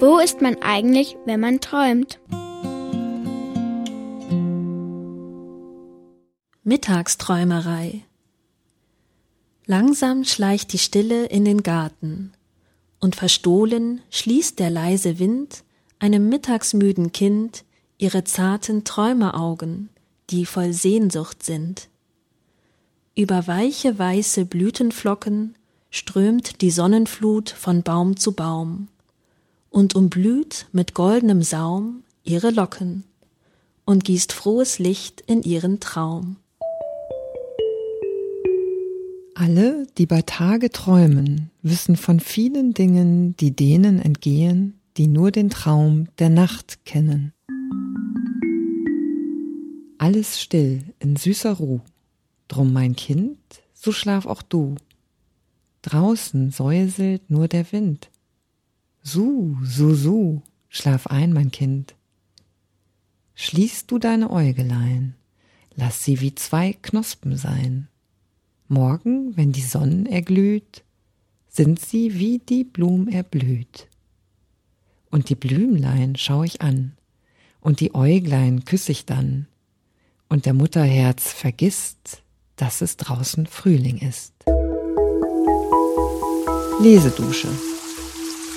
Wo ist man eigentlich, wenn man träumt? Mittagsträumerei Langsam schleicht die Stille in den Garten, und verstohlen schließt der leise Wind einem mittagsmüden Kind ihre zarten Träumeraugen, die voll Sehnsucht sind. Über weiche weiße Blütenflocken strömt die Sonnenflut von Baum zu Baum und umblüht mit goldenem Saum ihre Locken und gießt frohes Licht in ihren Traum. Alle, die bei Tage träumen, wissen von vielen Dingen, die denen entgehen, die nur den Traum der Nacht kennen. Alles still in süßer Ruh, drum mein Kind, so schlaf auch du. Draußen säuselt nur der Wind. Su, su, su, schlaf ein, mein Kind. Schließ du deine Äugelein, lass sie wie zwei Knospen sein. Morgen, wenn die Sonne erglüht, sind sie wie die Blum erblüht. Und die Blümlein schau ich an, und die Äuglein küss ich dann, und der Mutterherz vergisst, dass es draußen Frühling ist. Lesedusche.